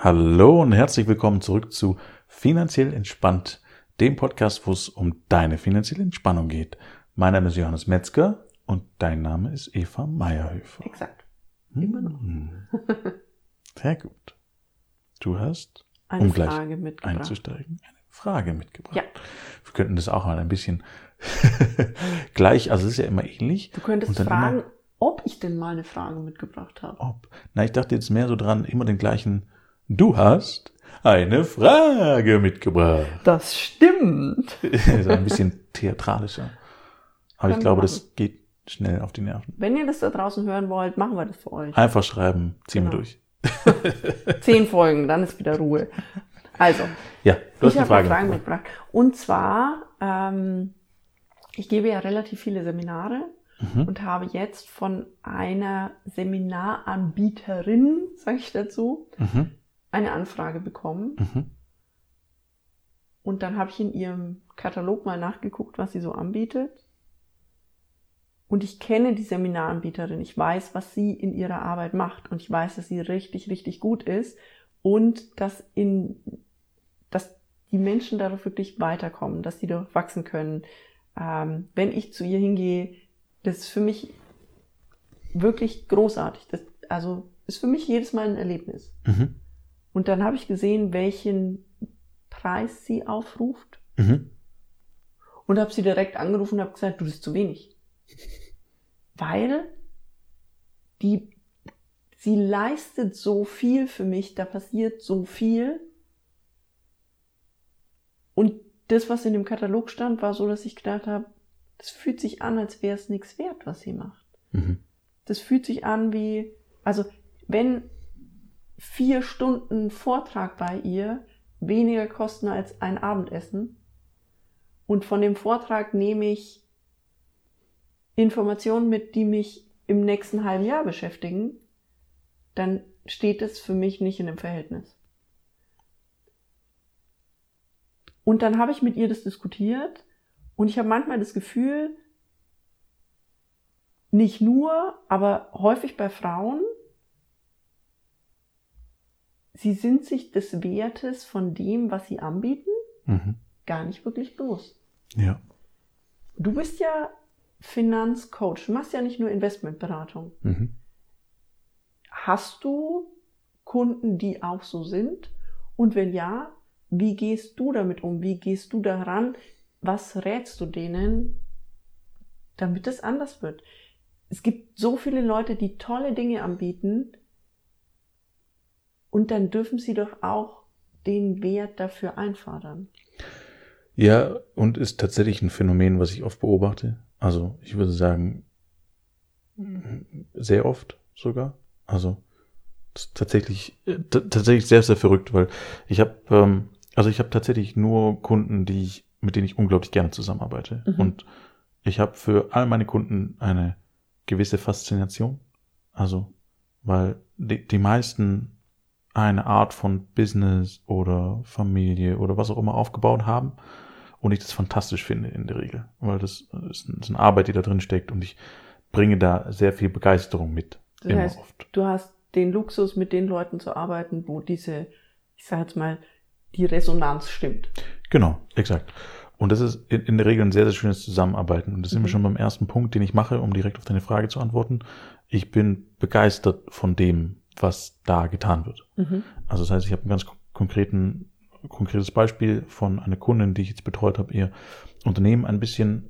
Hallo und herzlich willkommen zurück zu Finanziell Entspannt, dem Podcast, wo es um deine finanzielle Entspannung geht. Mein Name ist Johannes Metzger und dein Name ist Eva Meierhöfer. Exakt. Immer noch. Hm. Sehr gut. Du hast, Eine um gleich Frage mitgebracht. einzusteigen, eine Frage mitgebracht. Ja. Wir könnten das auch mal ein bisschen gleich, also es ist ja immer ähnlich. Du könntest fragen, immer- ob ich denn mal eine Frage mitgebracht habe. Ob. Na, ich dachte jetzt mehr so dran, immer den gleichen, du hast eine Frage mitgebracht. Das stimmt. so ein bisschen theatralischer. Aber ich wir glaube, das geht schnell auf die Nerven. Wenn ihr das da draußen hören wollt, machen wir das für euch. Einfach schreiben, ziehen wir Genau. durch. Zehn Folgen, dann ist wieder Ruhe. Also, Ja, du ich eine habe Frage. Fragen mitgebracht. mitgebracht. Und zwar, ähm, ich gebe ja relativ viele Seminare Mhm. und habe jetzt von einer Seminaranbieterin, sage ich dazu, Mhm. Eine Anfrage bekommen. Mhm. Und dann habe ich in ihrem Katalog mal nachgeguckt, was sie so anbietet. Und ich kenne die Seminaranbieterin. Ich weiß, was sie in ihrer Arbeit macht. Und ich weiß, dass sie richtig, richtig gut ist. Und dass in, dass die Menschen dadurch wirklich weiterkommen, dass sie dadurch wachsen können. Ähm, wenn ich zu ihr hingehe, das ist für mich wirklich großartig. Das, also, ist für mich jedes Mal ein Erlebnis. Mhm. Und dann habe ich gesehen, welchen Preis sie aufruft Mhm. und habe sie direkt angerufen und habe gesagt, du das ist zu wenig. Weil die, sie leistet so viel für mich, da passiert so viel. Und das, was in dem Katalog stand, war so, dass ich gedacht habe, das fühlt sich an, als wäre es nichts wert, was sie macht. Mhm. Das fühlt sich an wie, also wenn vier Stunden Vortrag bei ihr weniger kosten als ein Abendessen und von dem Vortrag nehme ich Informationen mit, die mich im nächsten halben Jahr beschäftigen, dann steht es für mich nicht in einem Verhältnis. Und dann habe ich mit ihr das diskutiert und ich habe manchmal das Gefühl, nicht nur, aber häufig bei Frauen, sie sind sich des Wertes von dem, was sie anbieten, Mhm. gar nicht wirklich bewusst. Ja. Du bist ja Finanzcoach, du machst ja nicht nur Investmentberatung. Mhm. Hast du Kunden, die auch so sind? Und wenn ja, wie gehst du damit um? Wie gehst du daran? Was rätst du denen, damit es anders wird? Es gibt so viele Leute, die tolle Dinge anbieten und dann dürfen sie doch auch den Wert dafür einfordern. Ja, und ist tatsächlich ein Phänomen, was ich oft beobachte. Also ich würde sagen, sehr oft sogar. Also tatsächlich äh, tatsächlich sehr sehr verrückt, weil ich habe ähm, also ich habe tatsächlich nur Kunden, die ich mit denen ich unglaublich gerne zusammenarbeite Mhm. und ich habe für all meine Kunden eine gewisse Faszination. Also weil die, die meisten eine Art von Business oder Familie oder was auch immer aufgebaut haben und ich das fantastisch finde in der Regel, weil das ist, ist eine Arbeit, die da drin steckt und ich bringe da sehr viel Begeisterung mit. Das immer heißt, oft. du hast den Luxus, mit den Leuten zu arbeiten, wo diese, ich sage jetzt mal, die Resonanz stimmt. Genau, exakt. Und das ist in, der Regel ein sehr, sehr schönes Zusammenarbeiten. Und das sind wir Mhm. schon beim ersten Punkt, den ich mache, um direkt auf deine Frage zu antworten. Ich bin begeistert von dem, was da getan wird. Mhm. Also das heißt, ich habe ein ganz kon- konkreten, konkretes Beispiel von einer Kundin, die ich jetzt betreut habe, ihr Unternehmen ein bisschen,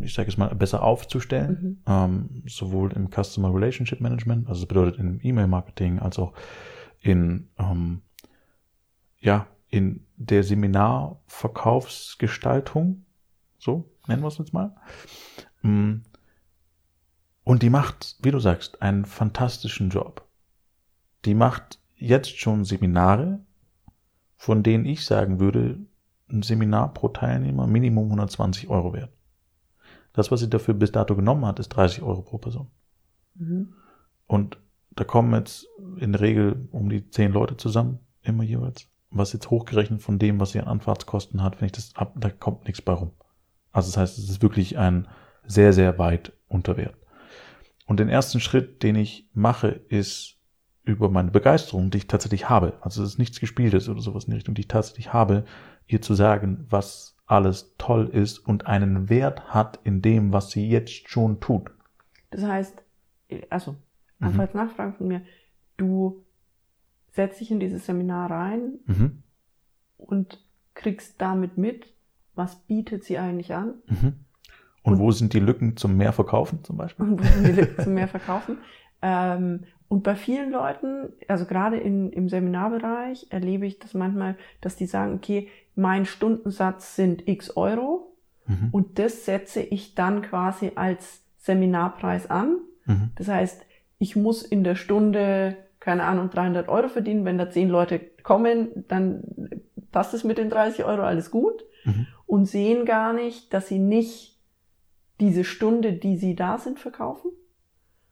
ich sage es mal, besser aufzustellen. Mhm. ähm, sowohl im Customer Relationship Management, also das bedeutet im E-Mail-Marketing, als auch in, ähm, ja, in der Seminarverkaufsgestaltung, so nennen wir es jetzt mal. Mm. Und die macht, wie du sagst, einen fantastischen Job. Die macht jetzt schon Seminare, von denen ich sagen würde, ein Seminar pro Teilnehmer Minimum 120 Euro wert. Das, was sie dafür bis dato genommen hat, ist 30 Euro pro Person. Mhm. Und da kommen jetzt in der Regel um die 10 Leute zusammen, immer jeweils. Was jetzt hochgerechnet von dem, was sie an Anfahrtskosten hat, wenn ich das ab, da kommt nichts bei rum. Also das heißt, es ist wirklich ein sehr, sehr weit unter Wert. Und den ersten Schritt, den ich mache, ist über meine Begeisterung, die ich tatsächlich habe. Also es ist nichts Gespieltes oder sowas in die Richtung, die ich tatsächlich habe, ihr zu sagen, was alles toll ist und einen Wert hat in dem, was sie jetzt schon tut. Das heißt, also, einfach als Nachfrage von mir, du setzt dich in dieses Seminar rein Mhm. und kriegst damit mit, was bietet sie eigentlich an Mhm. Und, wo sind die Lücken zum Mehrverkaufen zum Beispiel? und wo sind die Lücken zum mehr verkaufen. Ähm, und bei vielen Leuten, also gerade in, im Seminarbereich, erlebe ich das manchmal, dass die sagen, okay, mein Stundensatz sind x Euro Mhm. und das setze ich dann quasi als Seminarpreis an. Mhm. Das heißt, ich muss in der Stunde, keine Ahnung, 300 Euro verdienen. Wenn da 10 Leute kommen, dann passt es mit den 30 Euro alles gut Mhm. und sehen gar nicht, dass sie nicht diese Stunde, die sie da sind, verkaufen,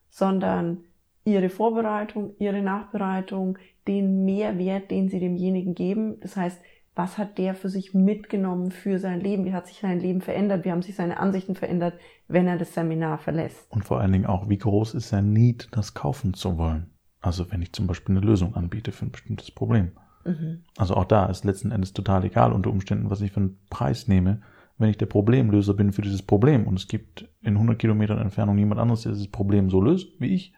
sondern ihre Vorbereitung, ihre Nachbereitung, den Mehrwert, den sie demjenigen geben. Das heißt, was hat der für sich mitgenommen für sein Leben? Wie hat sich sein Leben verändert? Wie haben sich seine Ansichten verändert, wenn er das Seminar verlässt? Und vor allen Dingen auch, wie groß ist sein Need, das kaufen zu wollen? Also wenn ich zum Beispiel eine Lösung anbiete für ein bestimmtes Problem. Mhm. Also auch da ist letzten Endes total egal unter Umständen, was ich für einen Preis nehme. Wenn ich der Problemlöser bin für dieses Problem und es gibt in 100 Kilometern Entfernung niemand anderes, der dieses Problem so löst wie ich,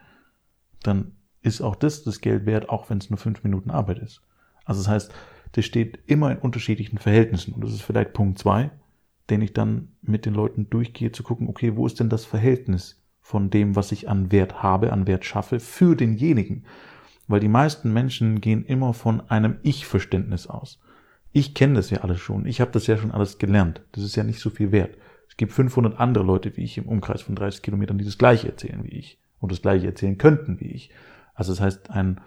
dann ist auch das das Geld wert, auch wenn es nur fünf Minuten Arbeit ist. Also das heißt, das steht immer in unterschiedlichen Verhältnissen und das ist vielleicht Punkt zwei, den ich dann mit den Leuten durchgehe, zu gucken, okay, wo ist denn das Verhältnis von dem, was ich an Wert habe, an Wert schaffe, für denjenigen? Weil die meisten Menschen gehen immer von einem Ich-Verständnis aus. Ich kenne das ja alles schon. Ich habe das ja schon alles gelernt. Das ist ja nicht so viel wert. Es gibt 500 andere Leute wie ich im Umkreis von 30 Kilometern, die das Gleiche erzählen wie ich und das Gleiche erzählen könnten wie ich. Also das heißt, ein,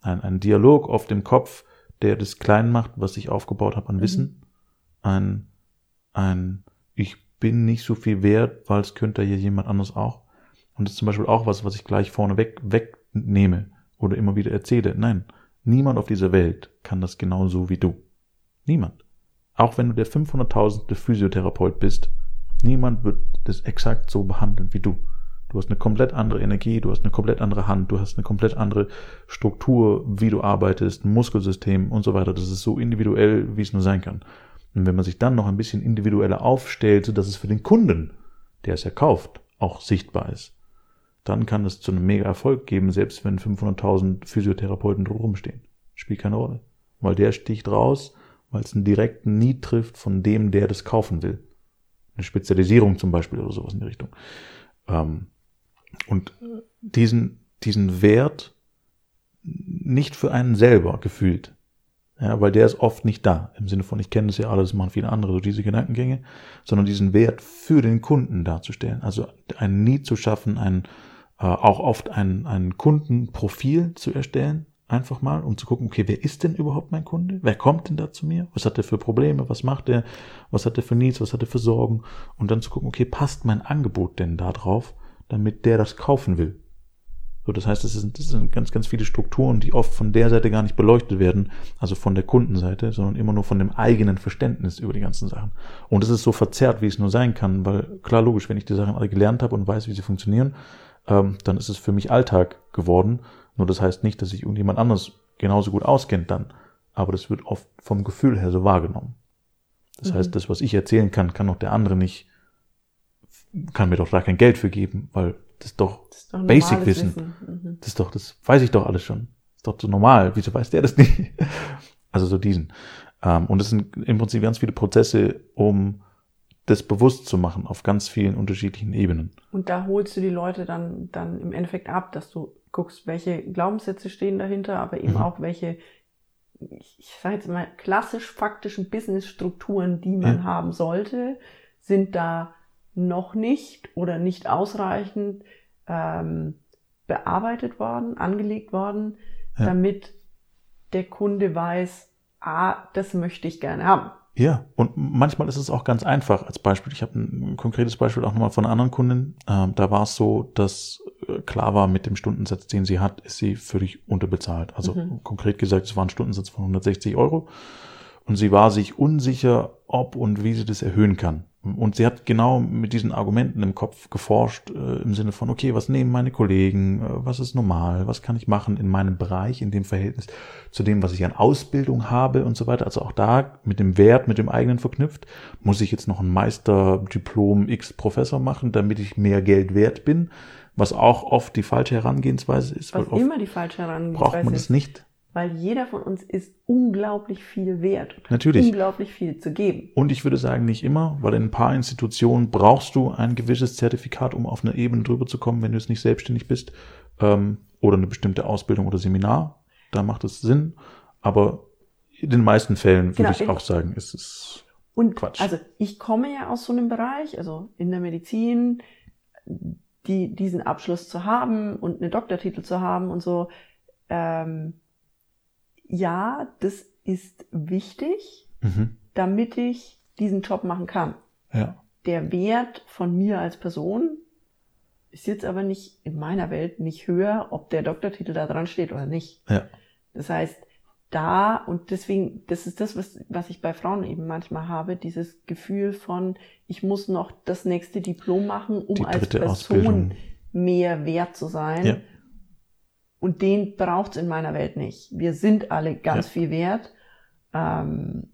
ein, ein Dialog auf dem Kopf, der das klein macht, was ich aufgebaut habe an Wissen. Ein, ein, ich bin nicht so viel wert, weil es könnte ja jemand anders auch. Und das ist zum Beispiel auch was, was ich gleich vorne weg, wegnehme oder immer wieder erzähle. Nein, niemand auf dieser Welt kann das genauso wie du. Niemand. Auch wenn du der 500.000. Physiotherapeut bist, niemand wird das exakt so behandeln wie du. Du hast eine komplett andere Energie, du hast eine komplett andere Hand, du hast eine komplett andere Struktur, wie du arbeitest, Muskelsystem und so weiter. Das ist so individuell, wie es nur sein kann. Und wenn man sich dann noch ein bisschen individueller aufstellt, sodass es für den Kunden, der es ja kauft, auch sichtbar ist, dann kann es zu einem mega Erfolg geben, selbst wenn 500.000 Physiotherapeuten drum rumstehen. Spielt keine Rolle. Weil der sticht raus, weil es einen direkten Need trifft von dem, der das kaufen will. Eine Spezialisierung zum Beispiel oder sowas in die Richtung. Ähm, und diesen, diesen Wert nicht für einen selber gefühlt. Ja, weil der ist oft nicht da. Im Sinne von, ich kenne das ja alles, machen viele andere, so diese Gedankengänge, sondern diesen Wert für den Kunden darzustellen. Also ein Need zu schaffen, ein, äh, auch oft ein, ein Kundenprofil zu erstellen, einfach mal, um zu gucken, okay, wer ist denn überhaupt mein Kunde? Wer kommt denn da zu mir? Was hat er für Probleme? Was macht er? Was hat er für Needs? Was hat er für Sorgen? Und dann zu gucken, okay, passt mein Angebot denn da drauf, damit der das kaufen will? So, das heißt, es sind, das sind ganz, ganz viele Strukturen, die oft von der Seite gar nicht beleuchtet werden, also von der Kundenseite, sondern immer nur von dem eigenen Verständnis über die ganzen Sachen. Und es ist so verzerrt, wie es nur sein kann, weil klar, logisch, wenn ich die Sachen alle gelernt habe und weiß, wie sie funktionieren, ähm, dann ist es für mich Alltag geworden. Nur das heißt nicht, dass sich irgendjemand anderes genauso gut auskennt dann. Aber das wird oft vom Gefühl her so wahrgenommen. Das Mhm. heißt, das, was ich erzählen kann, kann auch der andere nicht, kann mir doch da kein Geld für geben, weil das doch Das ist doch ein Basic normales Wissen. Mhm. das ist doch, das weiß ich doch alles schon. Ist doch so normal. Wieso weiß der das nicht? Also so diesen. Ähm, und es sind im Prinzip ganz viele Prozesse, um das bewusst zu machen auf ganz vielen unterschiedlichen Ebenen. Und da holst du die Leute dann, dann im Endeffekt ab, dass du guckst, welche Glaubenssätze stehen dahinter, aber eben Mhm. auch welche, ich sage jetzt mal, klassisch faktischen Businessstrukturen, die man Ja. haben sollte, sind da noch nicht oder nicht ausreichend ähm, bearbeitet worden, angelegt worden, Ja. damit der Kunde weiß, ah, das möchte ich gerne haben. Ja, und manchmal ist es auch ganz einfach. Als Beispiel, ich habe ein konkretes Beispiel auch nochmal von einer anderen Kundin. Ähm, da war es so, dass äh, klar war, mit dem Stundensatz, den sie hat, ist sie völlig unterbezahlt. Also Mhm. konkret gesagt, es war ein Stundensatz von 160 Euro. Und sie war sich unsicher, ob und wie sie das erhöhen kann. Und sie hat genau mit diesen Argumenten im Kopf geforscht, äh, im Sinne von, okay, was nehmen meine Kollegen, äh, was ist normal, was kann ich machen in meinem Bereich, in dem Verhältnis zu dem, was ich an Ausbildung habe und so weiter. Also auch da mit dem Wert, mit dem eigenen verknüpft, muss ich jetzt noch ein Meisterdiplom X Professor machen, damit ich mehr Geld wert bin, was auch oft die falsche Herangehensweise ist. Was immer die falsche Herangehensweise braucht man ist. es nicht. Weil jeder von uns ist unglaublich viel wert und Natürlich. unglaublich viel zu geben. Und ich würde sagen, nicht immer, weil in ein paar Institutionen brauchst du ein gewisses Zertifikat, um auf eine Ebene drüber zu kommen, wenn du jetzt nicht selbstständig bist, ähm, oder eine bestimmte Ausbildung oder Seminar. Da macht es Sinn. Aber in den meisten Fällen würde Genau, ich auch sagen, ist es Und Quatsch. also ich komme ja aus so einem Bereich, also in der Medizin, die, diesen Abschluss zu haben und einen Doktortitel zu haben und so. Ähm, ja, das ist wichtig, mhm. damit ich diesen Job machen kann. ja, Der Wert von mir als Person ist jetzt aber nicht in meiner Welt nicht höher, ob der Doktortitel da dran steht oder nicht. ja, Das heißt, da und deswegen, das ist das, was, was ich bei Frauen eben manchmal habe, dieses Gefühl von, ich muss noch das nächste Diplom machen, um als Person Ausbildung. mehr wert zu sein. Ja. Und den braucht's in meiner Welt nicht. Wir sind alle ganz Ja. viel wert. Ähm,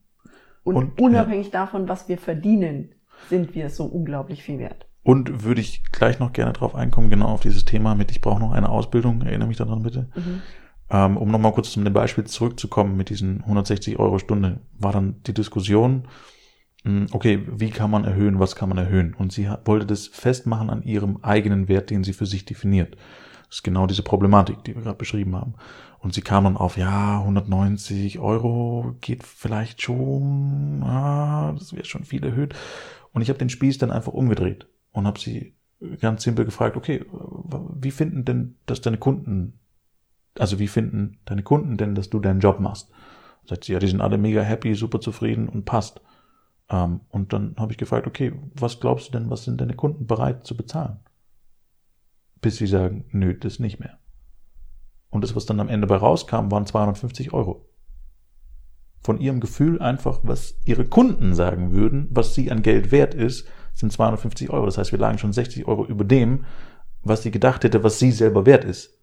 und, Und, unabhängig davon, was wir verdienen, sind wir so unglaublich viel wert. Und würde ich gleich noch gerne drauf einkommen, genau auf dieses Thema mit, ich brauche noch eine Ausbildung, erinnere mich daran bitte. Mhm. Ähm, um nochmal kurz zum Beispiel zurückzukommen mit diesen 160 Euro Stunde, war dann die Diskussion, mh, okay, wie kann man erhöhen, was kann man erhöhen? Und sie wollte das festmachen an ihrem eigenen Wert, den sie für sich definiert. Ist genau diese Problematik, die wir gerade beschrieben haben. Und sie kam dann auf, ja, 190 Euro geht vielleicht schon, ah, das wäre schon viel erhöht. Und ich habe den Spieß dann einfach umgedreht und habe sie ganz simpel gefragt, okay, wie finden denn das deine Kunden also wie finden deine Kunden denn, dass du deinen Job machst? Sagt sie, ja, die sind alle mega happy, super zufrieden und passt. Ähm, und dann habe ich gefragt, okay, was glaubst du denn, was sind deine Kunden bereit zu bezahlen? Bis sie sagen, nö, das nicht mehr. Und das, was dann am Ende bei rauskam, waren 250 Euro. Von ihrem Gefühl einfach, was ihre Kunden sagen würden, was sie an Geld wert ist, sind 250 Euro. Das heißt, wir lagen schon 60 Euro über dem, was sie gedacht hätte, was sie selber wert ist.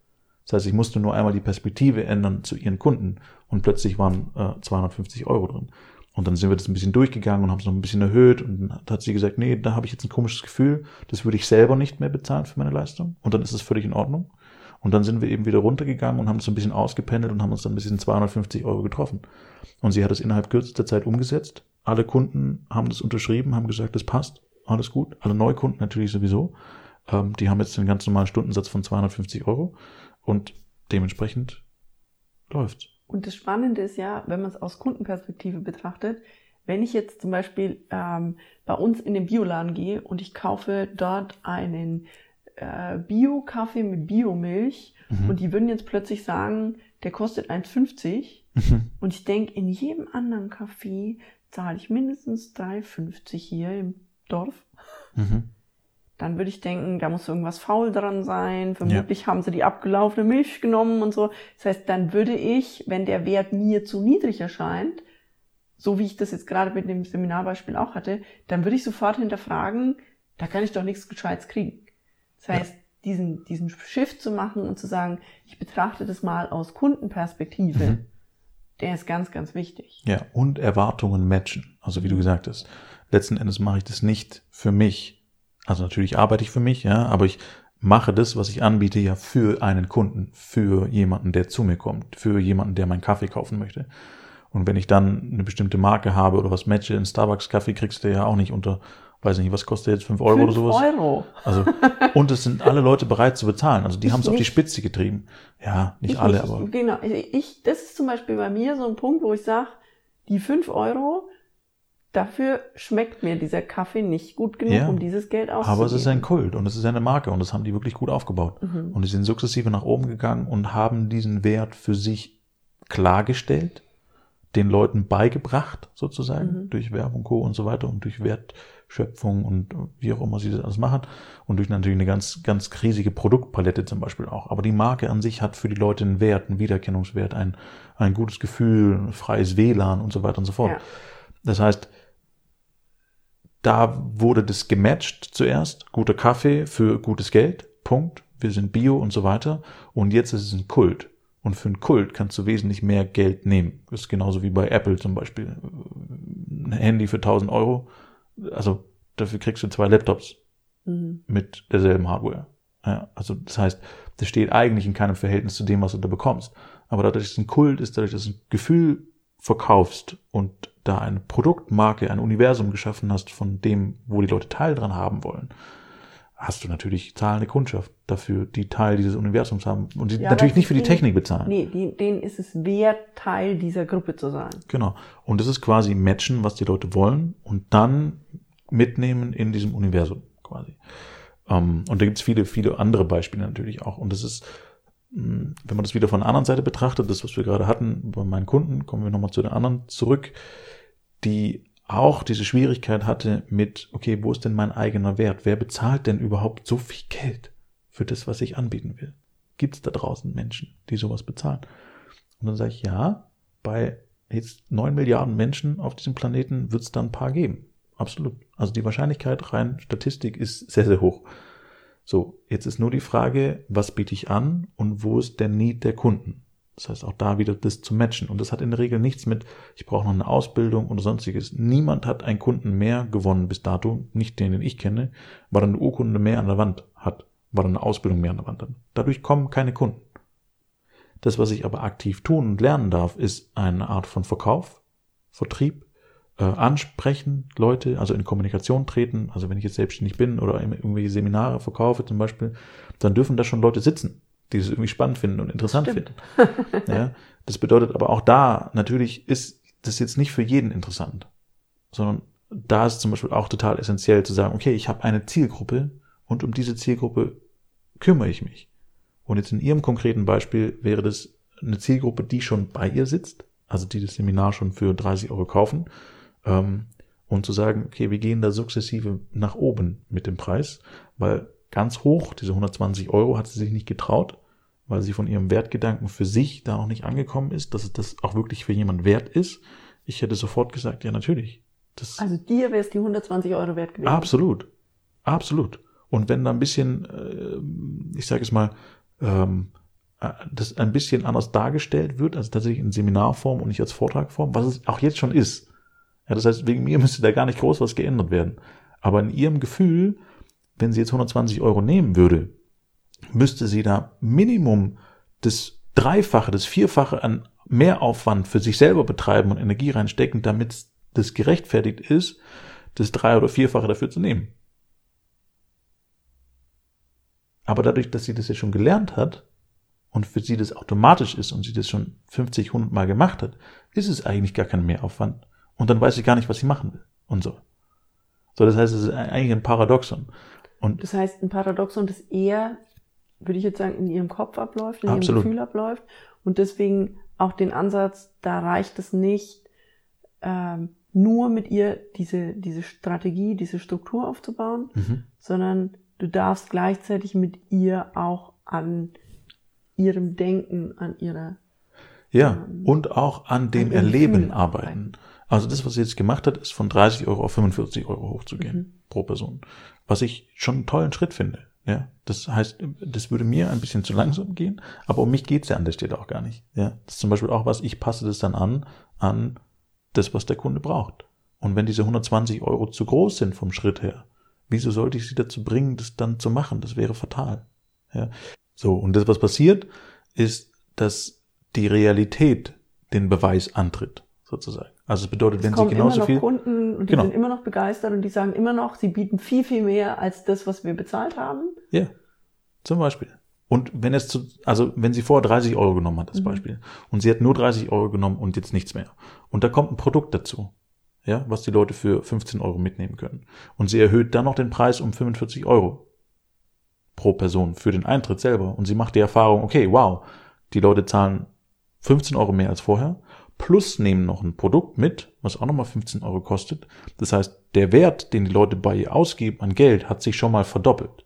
Das heißt, ich musste nur einmal die Perspektive ändern zu ihren Kunden und plötzlich waren äh, 250 Euro drin. Und dann sind wir das ein bisschen durchgegangen und haben es noch ein bisschen erhöht und dann hat sie gesagt, nee, da habe ich jetzt ein komisches Gefühl, das würde ich selber nicht mehr bezahlen für meine Leistung und dann ist es völlig in Ordnung. Und dann sind wir eben wieder runtergegangen und haben es ein bisschen ausgependelt und haben uns dann ein bisschen 250 Euro getroffen. Und sie hat es innerhalb kürzester Zeit umgesetzt. Alle Kunden haben das unterschrieben, haben gesagt, das passt, alles gut. Alle Neukunden natürlich sowieso. Ähm, die haben jetzt den ganz normalen Stundensatz von 250 Euro und dementsprechend läuft's. Und das Spannende ist ja, wenn man es aus Kundenperspektive betrachtet, wenn ich jetzt zum Beispiel ähm, bei uns in den Bioladen gehe und ich kaufe dort einen äh, Bio-Kaffee mit Biomilch Mhm. und die würden jetzt plötzlich sagen, der kostet 1,50 Mhm. und ich denke, in jedem anderen Kaffee zahle ich mindestens 3,50 hier im Dorf. Mhm. Dann würde ich denken, da muss irgendwas faul dran sein. Vermutlich haben sie die abgelaufene Milch genommen und so. Das heißt, dann würde ich, wenn der Wert mir zu niedrig erscheint, so wie ich das jetzt gerade mit dem Seminarbeispiel auch hatte, dann würde ich sofort hinterfragen, da kann ich doch nichts Gescheites kriegen. Das heißt, diesen, diesen Shift zu machen und zu sagen, ich betrachte das mal aus Kundenperspektive, Mhm. der ist ganz, ganz wichtig. Ja, und Erwartungen matchen. Also wie du gesagt hast, letzten Endes mache ich das nicht für mich. Also natürlich arbeite ich für mich, ja, aber ich mache das, was ich anbiete, ja für einen Kunden, für jemanden, der zu mir kommt, für jemanden, der meinen Kaffee kaufen möchte. Und wenn ich dann eine bestimmte Marke habe oder was matche, einen Starbucks-Kaffee kriegst du ja auch nicht unter, weiß nicht, was kostet jetzt, 5 Euro oder Fünf sowas? Euro. Also, und es sind alle Leute bereit zu bezahlen. Also die haben es auf die. Spitze getrieben. Ja, nicht Ich alle, nicht. aber Genau. Ich, ich, das ist zum Beispiel bei mir so ein Punkt, wo ich sage, die 5 Euro, dafür schmeckt mir dieser Kaffee nicht gut genug, Ja. um dieses Geld auszugeben. Aber es ist ein Kult und es ist eine Marke und das haben die wirklich gut aufgebaut. Mhm. Und die sind sukzessive nach oben gegangen und haben diesen Wert für sich klargestellt, den Leuten beigebracht, sozusagen, Mhm. durch Werbung, Co. und so weiter und durch Wertschöpfung und wie auch immer sie das alles machen und durch natürlich eine ganz, ganz riesige Produktpalette zum Beispiel auch. Aber die Marke an sich hat für die Leute einen Wert, einen Wiedererkennungswert, ein, ein gutes Gefühl, ein freies WLAN und so weiter und so fort. Ja. Das heißt, da wurde das gematcht zuerst. Guter Kaffee für gutes Geld. Punkt. Wir sind Bio und so weiter. Und jetzt ist es ein Kult. Und für einen Kult kannst du wesentlich mehr Geld nehmen. Das ist genauso wie bei Apple zum Beispiel. Ein Handy für 1000 Euro. Also dafür kriegst du zwei Laptops mhm. mit derselben Hardware. Ja, also das heißt, das steht eigentlich in keinem Verhältnis zu dem, was du da bekommst. Aber dadurch, dass es ein Kult ist, dadurch, dass du ein Gefühl verkaufst und da eine Produktmarke, ein Universum geschaffen hast von dem, wo die Leute Teil dran haben wollen, hast du natürlich zahlende Kundschaft dafür, die Teil dieses Universums haben und die ja, natürlich nicht für die Technik bezahlen. Nee, die, denen ist es wert, Teil dieser Gruppe zu sein. Genau. Und das ist quasi matchen, was die Leute wollen und dann mitnehmen in diesem Universum quasi. Ähm, und da gibt es viele, viele andere Beispiele natürlich auch. Und das ist, hm, wenn man das wieder von der anderen Seite betrachtet, das, was wir gerade hatten bei meinen Kunden, kommen wir nochmal zu den anderen zurück die auch diese Schwierigkeit hatte mit, okay, wo ist denn mein eigener Wert? Wer bezahlt denn überhaupt so viel Geld für das, was ich anbieten will? Gibt es da draußen Menschen, die sowas bezahlen? Und dann sage ich, ja, bei jetzt neun Milliarden Menschen auf diesem Planeten wird es da ein paar geben. Absolut. Also die Wahrscheinlichkeit rein Statistik ist sehr, sehr hoch. So, jetzt ist nur die Frage, was biete ich an und wo ist der Need der Kunden? Das heißt, auch da wieder das zu matchen. Und das hat in der Regel nichts mit, ich brauche noch eine Ausbildung oder sonstiges. Niemand hat einen Kunden mehr gewonnen bis dato, nicht den, den ich kenne, weil er eine Urkunde mehr an der Wand hat, weil er eine Ausbildung mehr an der Wand hat. Dadurch kommen keine Kunden. Das, was ich aber aktiv tun und lernen darf, ist eine Art von Verkauf, Vertrieb, äh, ansprechen, Leute, also in Kommunikation treten. Also wenn ich jetzt selbstständig bin oder irgendwelche Seminare verkaufe zum Beispiel, dann dürfen da schon Leute sitzen die es irgendwie spannend finden und interessant Stimmt. finden. Ja, das bedeutet aber auch da, natürlich ist das jetzt nicht für jeden interessant, sondern da ist zum Beispiel auch total essentiell zu sagen, okay, ich habe eine Zielgruppe und um diese Zielgruppe kümmere ich mich. Und jetzt in Ihrem konkreten Beispiel wäre das eine Zielgruppe, die schon bei ihr sitzt, also die das Seminar schon für 30 Euro kaufen, ähm, und zu sagen, okay, wir gehen da sukzessive nach oben mit dem Preis, weil ganz hoch, diese 120 Euro, hat sie sich nicht getraut, weil sie von ihrem Wertgedanken für sich da noch nicht angekommen ist, dass es das auch wirklich für jemand wert ist. Ich hätte sofort gesagt, ja, natürlich. Das also dir wäre es die 120 Euro wert gewesen. Absolut. Absolut. Und wenn da ein bisschen, äh, ich sage es mal, ähm, äh, das ein bisschen anders dargestellt wird, also tatsächlich in Seminarform und nicht als Vortragform, was es auch jetzt schon ist. Ja, das heißt, wegen mir müsste da gar nicht groß was geändert werden. Aber in ihrem Gefühl wenn sie jetzt 120 Euro nehmen würde, müsste sie da Minimum das Dreifache, das Vierfache an Mehraufwand für sich selber betreiben und Energie reinstecken, damit das gerechtfertigt ist, das Drei- oder Vierfache dafür zu nehmen. Aber dadurch, dass sie das ja schon gelernt hat und für sie das automatisch ist und sie das schon 50, 100 Mal gemacht hat, ist es eigentlich gar kein Mehraufwand. Und dann weiß sie gar nicht, was sie machen will und so. So, das heißt, es ist eigentlich ein Paradoxon. Und das heißt, ein Paradoxon, das eher, würde ich jetzt sagen, in ihrem Kopf abläuft, in absolut. ihrem Gefühl abläuft. Und deswegen auch den Ansatz, da reicht es nicht, ähm, nur mit ihr diese, diese Strategie, diese Struktur aufzubauen, mhm. sondern du darfst gleichzeitig mit ihr auch an ihrem Denken, an ihrer ja, ähm, und auch an dem an Erleben arbeiten. Also das, was sie jetzt gemacht hat, ist von 30 Euro auf 45 Euro hochzugehen mhm. pro Person was ich schon einen tollen Schritt finde. Ja, das heißt, das würde mir ein bisschen zu langsam gehen, aber um mich geht's ja an der Stelle auch gar nicht. Ja, das ist zum Beispiel auch was, ich passe das dann an, an das, was der Kunde braucht. Und wenn diese 120 Euro zu groß sind vom Schritt her, wieso sollte ich sie dazu bringen, das dann zu machen? Das wäre fatal. Ja, so. Und das, was passiert, ist, dass die Realität den Beweis antritt, sozusagen. Also es bedeutet, es wenn Sie genauso immer viel Kunden und die genau. sind immer noch begeistert und die sagen immer noch, sie bieten viel viel mehr als das, was wir bezahlt haben. Ja, zum Beispiel. Und wenn es zu, also wenn sie vorher 30 Euro genommen hat, als mhm. Beispiel, und sie hat nur 30 Euro genommen und jetzt nichts mehr, und da kommt ein Produkt dazu, ja, was die Leute für 15 Euro mitnehmen können, und sie erhöht dann noch den Preis um 45 Euro pro Person für den Eintritt selber, und sie macht die Erfahrung, okay, wow, die Leute zahlen 15 Euro mehr als vorher, plus nehmen noch ein Produkt mit, was auch nochmal 15 Euro kostet. Das heißt, der Wert, den die Leute bei ihr ausgeben an Geld, hat sich schon mal verdoppelt.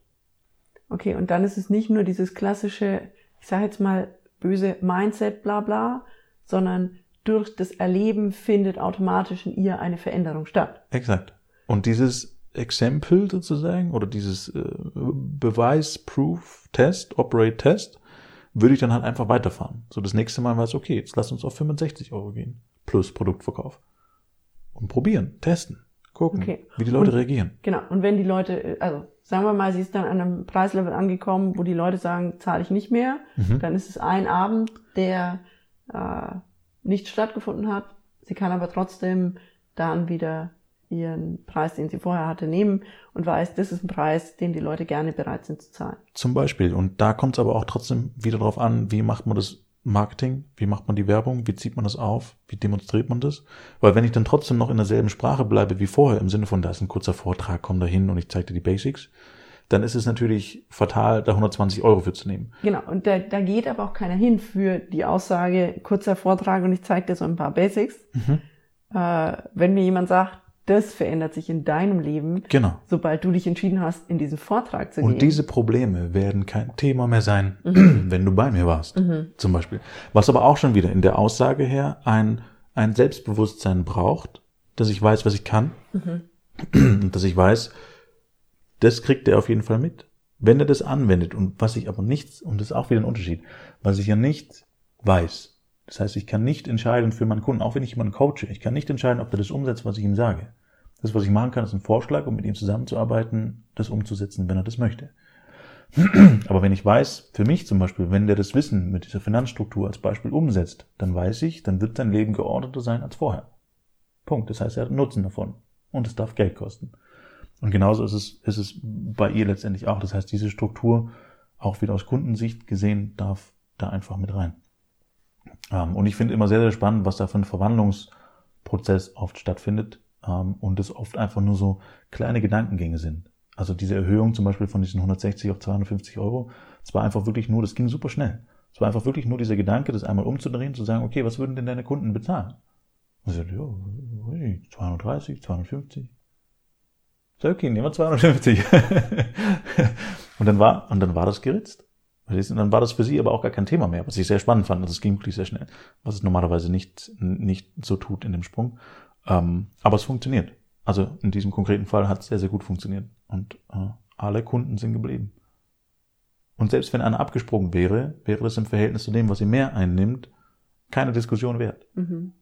Okay, und dann ist es nicht nur dieses klassische, ich sage jetzt mal böse Mindset, bla bla, sondern durch das Erleben findet automatisch in ihr eine Veränderung statt. Exakt. Und dieses Exempel sozusagen oder dieses äh, Beweis-Proof-Test, Operate-Test, würde ich dann halt einfach weiterfahren. So das nächste Mal weiß, okay, jetzt lass uns auf 65 Euro gehen. Plus Produktverkauf. Und probieren, testen, gucken, Okay. wie die Leute Und- reagieren. Genau. Und wenn die Leute, also sagen wir mal, sie ist dann an einem Preislevel angekommen, wo die Leute sagen, zahle ich nicht mehr, Mhm. dann ist es ein Abend, der äh, nicht stattgefunden hat. Sie kann aber trotzdem dann wieder ihren Preis, den sie vorher hatte, nehmen und weiß, das ist ein Preis, den die Leute gerne bereit sind zu zahlen. Zum Beispiel. Und da kommt es aber auch trotzdem wieder darauf an, wie macht man das Marketing, wie macht man die Werbung, wie zieht man das auf, wie demonstriert man das. Weil wenn ich dann trotzdem noch in derselben Sprache bleibe wie vorher, im Sinne von, da ist ein kurzer Vortrag, komm da hin und ich zeige dir die Basics, dann ist es natürlich fatal, da 120 Euro für zu nehmen. Genau, und da, da geht aber auch keiner hin für die Aussage, kurzer Vortrag und ich zeige dir so ein paar Basics. Mhm. Äh, wenn mir jemand sagt, das verändert sich in deinem Leben, Genau. sobald du dich entschieden hast, in diesen Vortrag zu Und gehen. diese Probleme werden kein Thema mehr sein, wenn du bei mir warst, zum Beispiel. Was aber auch schon wieder in der Aussage her ein, ein Selbstbewusstsein braucht, dass ich weiß, was ich kann und dass ich weiß, das kriegt er auf jeden Fall mit. Wenn er das anwendet und was ich aber nicht, und das ist auch wieder ein Unterschied, was ich ja nicht weiß, das heißt, ich kann nicht entscheiden für meinen Kunden, auch wenn ich jemanden coache, ich kann nicht entscheiden, ob er das umsetzt, was ich ihm sage. Das, was ich machen kann, ist ein Vorschlag, um mit ihm zusammenzuarbeiten, das umzusetzen, wenn er das möchte. Aber wenn ich weiß, für mich zum Beispiel, wenn der das Wissen mit dieser Finanzstruktur als Beispiel umsetzt, dann weiß ich, dann wird sein Leben geordneter sein als vorher. Punkt. Das heißt, er hat Nutzen davon. Und es darf Geld kosten. Und genauso ist es, ist es bei ihr letztendlich auch. Das heißt, diese Struktur, auch wieder aus Kundensicht gesehen, darf da einfach mit rein. Ähm, und ich finde immer sehr, sehr spannend, was da für ein Verwandlungsprozess oft stattfindet. Ähm, und es oft einfach nur so kleine Gedankengänge sind. Also diese Erhöhung zum Beispiel von diesen 160 auf 250 Euro, es war einfach wirklich nur, das ging super schnell. Es war einfach wirklich nur dieser Gedanke, das einmal umzudrehen, zu sagen, okay, was würden denn deine Kunden bezahlen? Und sie sagte, ja, ui, 230, 250. Ich sag, okay, nehmen wir 250. und dann war, und dann war das geritzt. Und dann war das für sie aber auch gar kein Thema mehr, was ich sehr spannend fand. Also es ging wirklich sehr schnell, was es normalerweise nicht, nicht so tut in dem Sprung. Ähm, aber es funktioniert. Also in diesem konkreten Fall hat es sehr, sehr gut funktioniert. Und äh, alle Kunden sind geblieben. Und selbst wenn einer abgesprungen wäre, wäre das im Verhältnis zu dem, was sie mehr einnimmt, keine Diskussion wert. Mhm.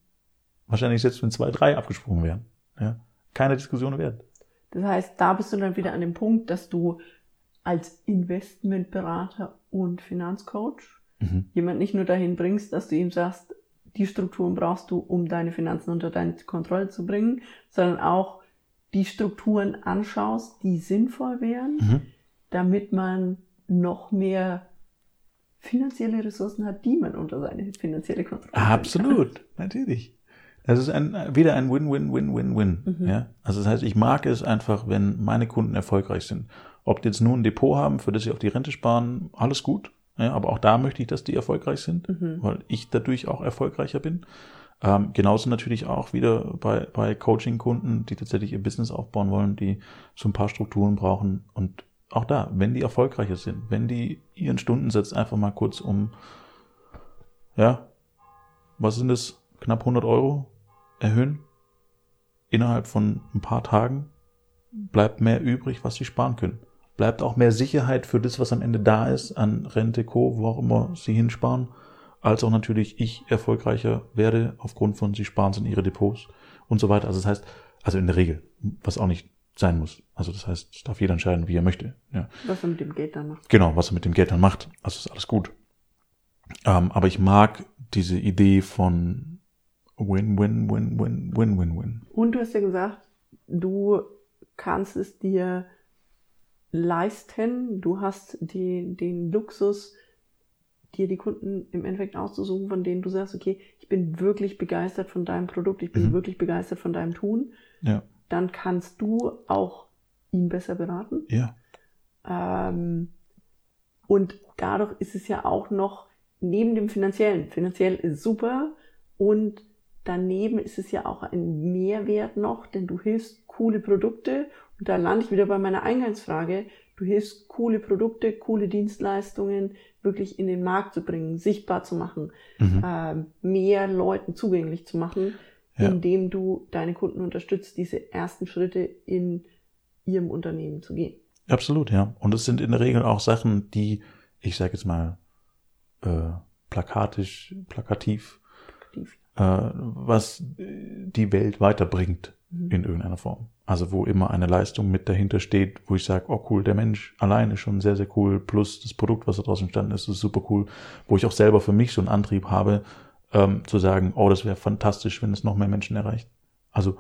Wahrscheinlich selbst wenn zwei, drei abgesprungen wären. Ja, keine Diskussion wert. Das heißt, da bist du dann wieder an dem Punkt, dass du als Investmentberater und Finanzcoach Mhm. jemand nicht nur dahin bringst, dass du ihm sagst, die Strukturen brauchst du, um deine Finanzen unter deine Kontrolle zu bringen, sondern auch die Strukturen anschaust, die sinnvoll wären, Mhm. damit man noch mehr finanzielle Ressourcen hat, die man unter seine finanzielle Kontrolle Absolut, natürlich. Das ist ein, wieder ein Win-Win-Win-Win-Win. Mhm. Ja? Also das heißt, ich mag es einfach, wenn meine Kunden erfolgreich sind. Ob die jetzt nur ein Depot haben, für das sie auf die Rente sparen, alles gut. Ja, aber auch da möchte ich, dass die erfolgreich sind, Mhm. weil ich dadurch auch erfolgreicher bin. Ähm, genauso natürlich auch wieder bei, bei Coaching-Kunden, die tatsächlich ihr Business aufbauen wollen, die so ein paar Strukturen brauchen. Und auch da, wenn die erfolgreicher sind, wenn die ihren Stundensatz einfach mal kurz um, ja, was sind es, knapp 100 Euro erhöhen, innerhalb von ein paar Tagen, bleibt mehr übrig, was sie sparen können. Bleibt auch mehr Sicherheit für das, was am Ende da ist, an Rente, Co., wo auch immer sie hinsparen, als auch natürlich ich erfolgreicher werde aufgrund von sie sparen es in ihre Depots und so weiter. Also das heißt, also in der Regel, was auch nicht sein muss. Also das heißt, es darf jeder entscheiden, wie er möchte. Ja. Was er mit dem Geld dann macht. Genau, was er mit dem Geld dann macht. Also ist alles gut. Ähm, aber ich mag diese Idee von Win, Win, Win, Win, Win, Win, Win. Und du hast ja gesagt, du kannst es dir leisten, du hast die, den Luxus, dir die Kunden im Endeffekt auszusuchen, von denen du sagst, okay, ich bin wirklich begeistert von deinem Produkt, ich bin Mhm. wirklich begeistert von deinem Tun, Ja, dann kannst du auch ihn besser beraten. ja, Ähm, und dadurch ist es ja auch noch neben dem finanziellen, finanziell ist super und daneben ist es ja auch ein Mehrwert noch, denn du hilfst coole Produkte und da lande ich wieder bei meiner Eingangsfrage, du hilfst coole Produkte, coole Dienstleistungen wirklich in den Markt zu bringen, sichtbar zu machen, mhm. ähm, mehr Leuten zugänglich zu machen, Ja. indem du deine Kunden unterstützt, diese ersten Schritte in ihrem Unternehmen zu gehen. Absolut, ja. Und es sind in der Regel auch Sachen, die, ich sage jetzt mal, äh, plakatisch, plakativ, Aktiv. Äh, was die Welt weiterbringt Mhm. in irgendeiner Form. Also wo immer eine Leistung mit dahinter steht, wo ich sage, oh cool, der Mensch allein ist schon sehr, sehr cool, plus das Produkt, was da draußen entstanden ist, ist super cool, wo ich auch selber für mich so einen Antrieb habe, ähm, zu sagen, oh, das wäre fantastisch, wenn es noch mehr Menschen erreicht. Also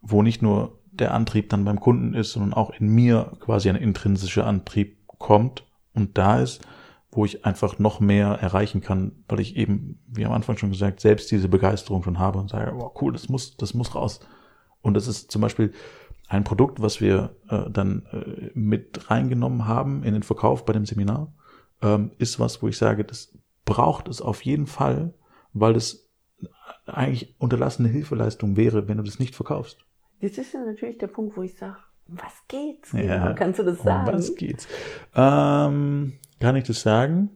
wo nicht nur der Antrieb dann beim Kunden ist, sondern auch in mir quasi ein intrinsischer Antrieb kommt und da ist, wo ich einfach noch mehr erreichen kann, weil ich eben, wie am Anfang schon gesagt, selbst diese Begeisterung schon habe und sage, oh cool, das muss, das muss raus. Und das ist zum Beispiel ein Produkt, was wir äh, dann äh, mit reingenommen haben in den Verkauf bei dem Seminar, ähm, ist was, wo ich sage, das braucht es auf jeden Fall, weil es eigentlich unterlassene Hilfeleistung wäre, wenn du das nicht verkaufst. Jetzt ist ja natürlich der Punkt, wo ich sage, was geht's? Ja. Kannst du das Um sagen? was geht's? Ähm, kann ich das sagen?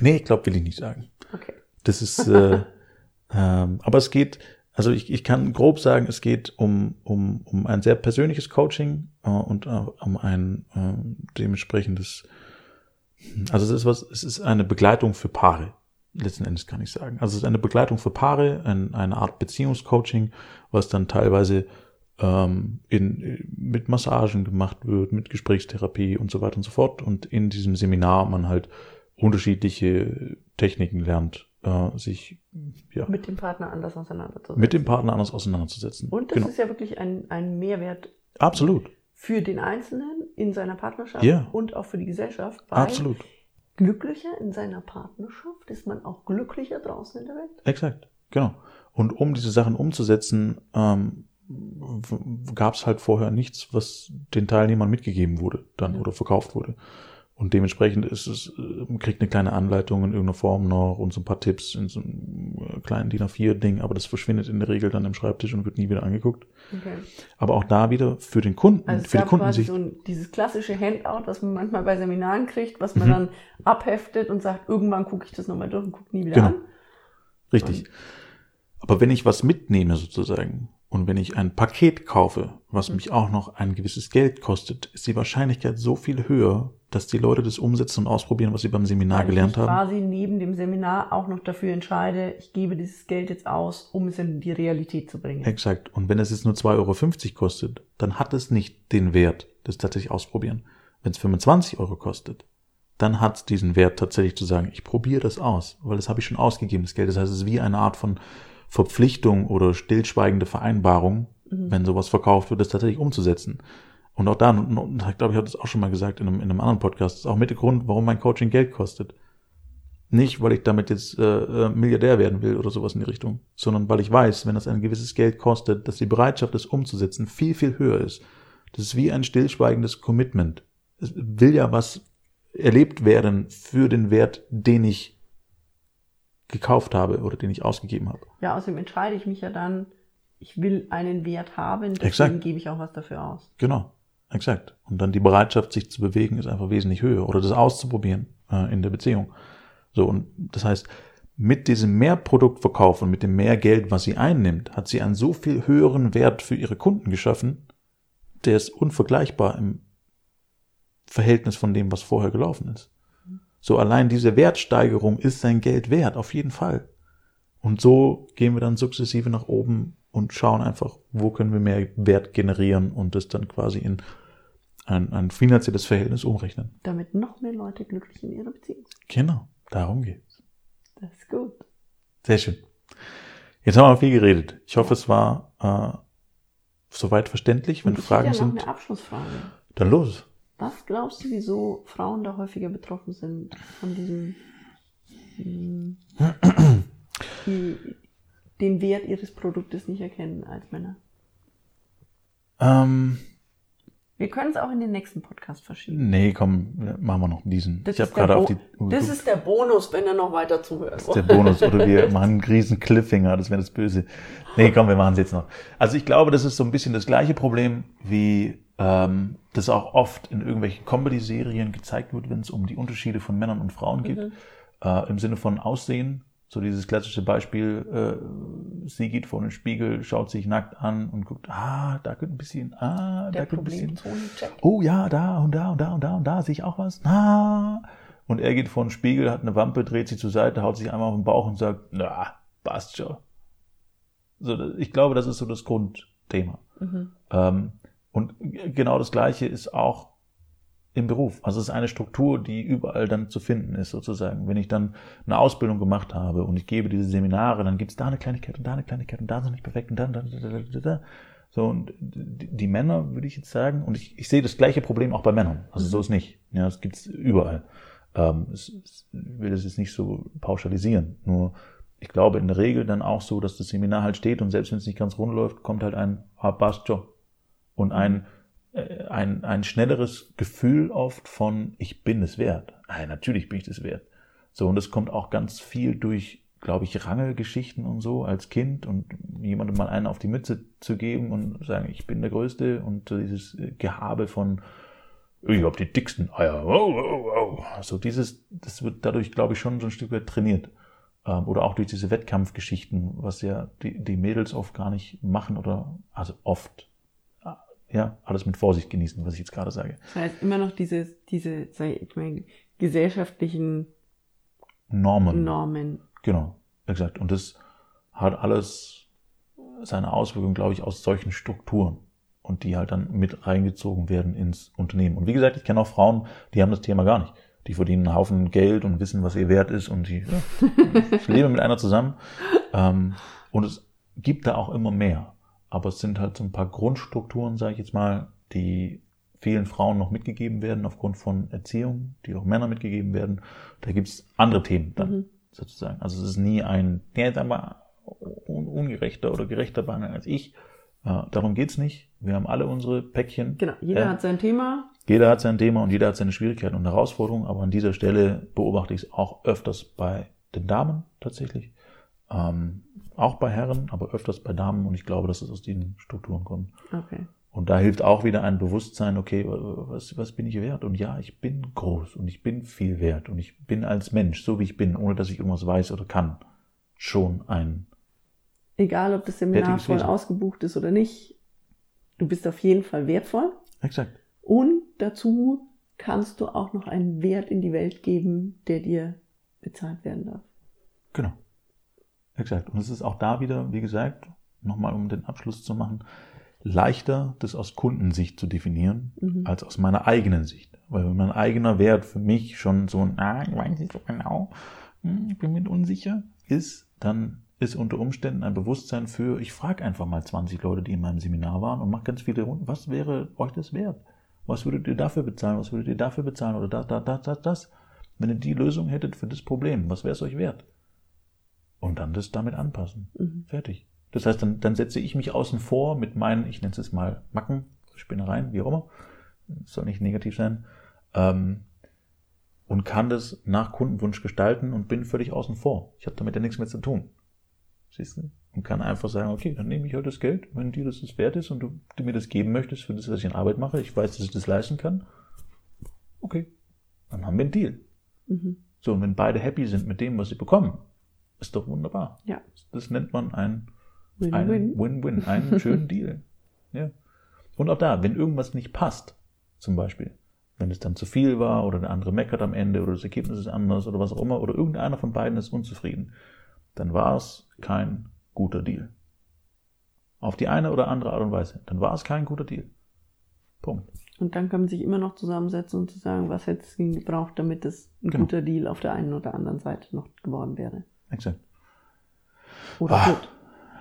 Nee, ich glaube, will ich nicht sagen. Okay. Das ist, äh, ähm, aber es geht, also ich, ich kann grob sagen, es geht um, um, um ein sehr persönliches Coaching äh, und äh, um ein äh, dementsprechendes, also es ist was, es ist eine Begleitung für Paare. Letzten Endes kann ich sagen. Also es ist eine Begleitung für Paare, ein, eine Art Beziehungscoaching, was dann teilweise ähm, in, mit Massagen gemacht wird, mit Gesprächstherapie und so weiter und so fort. Und in diesem Seminar man halt unterschiedliche Techniken lernt, äh, sich ja, Mit dem Partner anders auseinanderzusetzen. mit dem Partner anders auseinanderzusetzen. Und das genau. ist ja wirklich ein, ein Mehrwert Absolut, für den Einzelnen in seiner Partnerschaft Ja. und auch für die Gesellschaft. Weil absolut, glücklicher in seiner Partnerschaft ist man auch glücklicher draußen in der Welt. exakt, genau. Und um diese Sachen umzusetzen, ähm, gab es halt vorher nichts, was den Teilnehmern mitgegeben wurde dann Ja. oder verkauft wurde. Und dementsprechend ist es, äh, man kriegt eine kleine Anleitung in irgendeiner Form noch und so ein paar Tipps in so einem äh, kleinen DIN A4-Ding, aber das verschwindet in der Regel dann im Schreibtisch und wird nie wieder angeguckt. Okay. Aber auch da wieder für den Kunden, Also für die gab quasi Kundensicht. so ein, dieses klassische Handout, was man manchmal bei Seminaren kriegt, was Mhm. man dann abheftet und sagt, irgendwann gucke ich das nochmal durch und gucke nie wieder Genau. an. Richtig. Aber wenn ich was mitnehme sozusagen und wenn ich ein Paket kaufe, was Mhm. mich auch noch ein gewisses Geld kostet, ist die Wahrscheinlichkeit so viel höher, dass die Leute das umsetzen und ausprobieren, was sie beim Seminar Weil gelernt ich haben. quasi neben dem Seminar auch noch dafür entscheide, ich gebe dieses Geld jetzt aus, um es in die Realität zu bringen. Exakt. Und wenn es jetzt nur 2,50 Euro kostet, dann hat es nicht den Wert, das tatsächlich ausprobieren. Wenn es 25 Euro kostet, dann hat es diesen Wert tatsächlich zu sagen, ich probiere das aus, weil das habe ich schon ausgegeben, das Geld. Das heißt, es ist wie eine Art von Verpflichtung oder stillschweigende Vereinbarung, Mhm. wenn sowas verkauft wird, das tatsächlich umzusetzen. Und auch da, und, ich glaube, ich habe das auch schon mal gesagt in einem, in einem anderen Podcast, das ist auch mit der Grund, warum mein Coaching Geld kostet. Nicht, weil ich damit jetzt äh, äh, Milliardär werden will oder sowas in die Richtung, sondern weil ich weiß, wenn das ein gewisses Geld kostet, dass die Bereitschaft, das umzusetzen, viel, viel höher ist. Das ist wie ein stillschweigendes Commitment. Es will ja was erlebt werden für den Wert, den ich gekauft habe oder den ich ausgegeben habe. Ja, außerdem entscheide ich mich ja dann, ich will einen Wert haben, deswegen Exakt. gebe ich auch was dafür aus. Genau, exakt. Und dann die Bereitschaft, sich zu bewegen, ist einfach wesentlich höher oder das auszuprobieren äh, in der Beziehung. So, und das heißt, mit diesem Mehrproduktverkauf und mit dem mehr Geld, was sie einnimmt, hat sie einen so viel höheren Wert für ihre Kunden geschaffen, der ist unvergleichbar im Verhältnis von dem, was vorher gelaufen ist. So allein diese Wertsteigerung ist sein Geld wert, auf jeden Fall. Und so gehen wir dann sukzessive nach oben und schauen einfach, wo können wir mehr Wert generieren und das dann quasi in ein, ein finanzielles Verhältnis umrechnen. Damit noch mehr Leute glücklich in ihrer Beziehung sind. Genau, darum geht's. Das ist gut. Sehr schön. Jetzt haben wir viel geredet. Ich hoffe, es war äh, soweit verständlich. Wenn Fragen ja noch sind, eine Abschlussfrage. dann los. Was glaubst du, wieso Frauen da häufiger betroffen sind von diesem hm, die den Wert ihres Produktes nicht erkennen als Männer? Ähm, Wir können es auch in den nächsten Podcast verschieben. nee, komm, machen wir noch diesen. Das ich habe ist der gerade auf die. Das ist der Bonus, wenn er noch weiter zuhört. Das ist der Bonus. Oder wir machen einen riesen Cliffhanger, das wäre das Böse. Nee, komm, wir machen es jetzt noch. Also ich glaube, das ist so ein bisschen das gleiche Problem, wie ähm, das auch oft in irgendwelchen Comedy-Serien gezeigt wird, wenn es um die Unterschiede von Männern und Frauen geht. Mhm. Äh, Im Sinne von Aussehen. So dieses klassische Beispiel, sie geht vor den Spiegel, schaut sich nackt an und guckt, ah, da könnte ein bisschen, ah, Der da könnte ein bisschen, oh ja, da und da und da und da und da sehe ich auch was. Ah. Und er geht vor den Spiegel, hat eine Wampe, dreht sich zur Seite, haut sich einmal auf den Bauch und sagt, na, passt schon. So, ich glaube, das ist so das Grundthema. Mhm. Ähm, und genau das Gleiche ist auch im Beruf. Also es ist eine Struktur, die überall dann zu finden ist, sozusagen. Wenn ich dann eine Ausbildung gemacht habe und ich gebe diese Seminare, dann gibt es da eine Kleinigkeit und da eine Kleinigkeit und da noch nicht perfekt und dann, da, da, da, da. So, und die die Männer, würde ich jetzt sagen, und ich, ich sehe das gleiche Problem auch bei Männern. Also so ist nicht. Ja, das gibt's überall. Ähm, es, es, ich will das jetzt nicht so pauschalisieren. Nur, ich glaube in der Regel dann auch so, dass das Seminar halt steht und selbst wenn es nicht ganz rund läuft, kommt halt ein ah, passt schon. Und ein, äh, ein, ein schnelleres Gefühl oft von, ich bin es wert. Nein, natürlich bin ich es wert. So, und das kommt auch ganz viel durch, glaube ich, Rangelgeschichten und so als Kind und jemandem mal einen auf die Mütze zu geben und sagen, ich bin der Größte und so dieses äh, Gehabe von, ich habe die dicksten Eier. Wow, wow, wow. Also dieses, das wird dadurch, glaube ich, schon so ein Stück weit trainiert. Ähm, Oder auch durch diese Wettkampfgeschichten, was ja die, die Mädels oft gar nicht machen oder, also oft, ja, alles mit Vorsicht genießen, was ich jetzt gerade sage. Das heißt immer noch diese, diese, sag ich mal, gesellschaftlichen Normen. Normen. Genau, exakt. Und das hat alles seine Auswirkungen, glaube ich, aus solchen Strukturen und die halt dann mit reingezogen werden ins Unternehmen. Und wie gesagt, ich kenne auch Frauen, die haben das Thema gar nicht. Die verdienen einen Haufen Geld und wissen, was ihr wert ist und die ja, ich lebe mit einer zusammen. Ähm, und es gibt da auch immer mehr. Aber es sind halt so ein paar Grundstrukturen, sage ich jetzt mal, die vielen Frauen noch mitgegeben werden aufgrund von Erziehung, die auch Männer mitgegeben werden. Da gibt's andere Themen dann Mhm. sozusagen. Also es ist nie ein, der ist aber un ungerechter oder gerechter behandelt als ich. Äh, darum geht's nicht. Wir haben alle unsere Päckchen. Genau, jeder Ja. hat sein Thema. Jeder hat sein Thema und jeder hat seine Schwierigkeiten und Herausforderungen, aber an dieser Stelle beobachte ich es auch öfters bei den Damen tatsächlich. Ähm, auch bei Herren, aber öfters bei Damen und ich glaube, dass es aus diesen Strukturen kommt. Okay. Und da hilft auch wieder ein Bewusstsein, okay, was, was bin ich wert? Und ja, ich bin groß und ich bin viel wert und ich bin als Mensch, so wie ich bin, ohne dass ich irgendwas weiß oder kann, schon ein, Egal, ob das Seminar voll Wesen. ausgebucht ist oder nicht, du bist auf jeden Fall wertvoll. exakt, Und dazu kannst du auch noch einen Wert in die Welt geben, der dir bezahlt werden darf. Genau. Exakt. Und es ist auch da wieder, wie gesagt, nochmal um den Abschluss zu machen, leichter, das aus Kundensicht zu definieren, Mhm. als aus meiner eigenen Sicht. Weil wenn mein eigener Wert für mich schon so ein, ah, ich weiß nicht so genau, hm, ich bin mir unsicher, ist, dann ist unter Umständen ein Bewusstsein für, ich frage einfach mal 20 Leute, die in meinem Seminar waren und mache ganz viele Runden, was wäre euch das wert? Was würdet ihr dafür bezahlen? Was würdet ihr dafür bezahlen? Oder das, das, das, das, das? Wenn ihr die Lösung hättet für das Problem, was wäre es euch wert? Und dann das damit anpassen. Mhm. Fertig. Das heißt, dann, dann setze ich mich außen vor mit meinen, ich nenne es jetzt mal Macken, Spinnereien, wie auch immer. Soll nicht negativ sein. Ähm, und kann das nach Kundenwunsch gestalten und bin völlig außen vor. Ich habe damit ja nichts mehr zu tun. Siehst du? Und kann einfach sagen, okay, dann nehme ich halt das Geld, wenn dir das das wert ist und du, du mir das geben möchtest für das, was ich in Arbeit mache. Ich weiß, dass ich das leisten kann. Okay, dann haben wir einen Deal. Mhm. So, und wenn beide happy sind mit dem, was sie bekommen, ist doch wunderbar. Ja. Das nennt man ein Win-win. einen Win-Win, einen schönen Deal. Ja. Und auch da, wenn irgendwas nicht passt, zum Beispiel, wenn es dann zu viel war oder der andere meckert am Ende oder das Ergebnis ist anders oder was auch immer oder irgendeiner von beiden ist unzufrieden, dann war es kein guter Deal. Auf die eine oder andere Art und Weise. Dann war es kein guter Deal. Punkt. Und dann kann man sich immer noch zusammensetzen und zu sagen, was hätte es gebraucht, damit es ein Genau. guter Deal auf der einen oder anderen Seite noch geworden wäre. Exakt. Oder Ah, gut.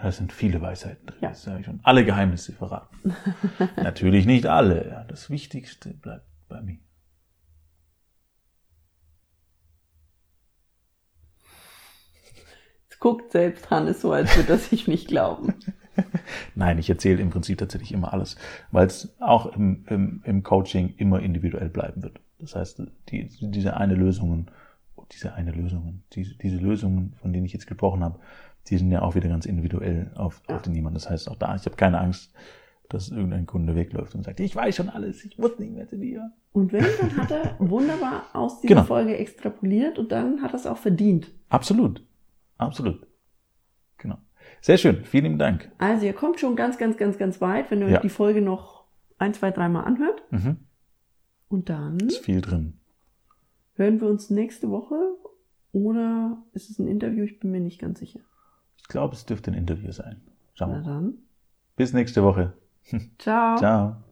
Da sind viele Weisheiten drin. Ja. Das habe ich schon alle Geheimnisse verraten. Natürlich nicht alle. Das Wichtigste bleibt bei mir. Es guckt selbst Hannes so, als würde er sich nicht glauben. Nein, ich erzähle im Prinzip tatsächlich immer alles, weil es auch im, im, im Coaching immer individuell bleiben wird. Das heißt, die, diese eine Lösungen, diese eine Lösungen, diese, diese Lösungen, von denen ich jetzt gesprochen habe, die sind ja auch wieder ganz individuell auf, auf den jemanden. Das heißt, auch da, ich habe keine Angst, dass irgendein Kunde wegläuft und sagt, ich weiß schon alles, ich muss nicht mehr zu dir. Und wenn, dann hat er wunderbar aus dieser Genau. Folge extrapoliert und dann hat er es auch verdient. Absolut. Absolut. Genau. Sehr schön, vielen Dank. Also ihr kommt schon ganz, ganz, ganz, ganz weit, wenn ihr Ja. euch die Folge noch ein, zwei, dreimal anhört. Mhm. Und dann Ist viel drin. Hören wir uns nächste Woche oder ist es ein Interview? Ich bin mir nicht ganz sicher. Ich glaube, es dürfte ein Interview sein. Schauen wir Na dann. Bis nächste Woche. Ciao. Ciao.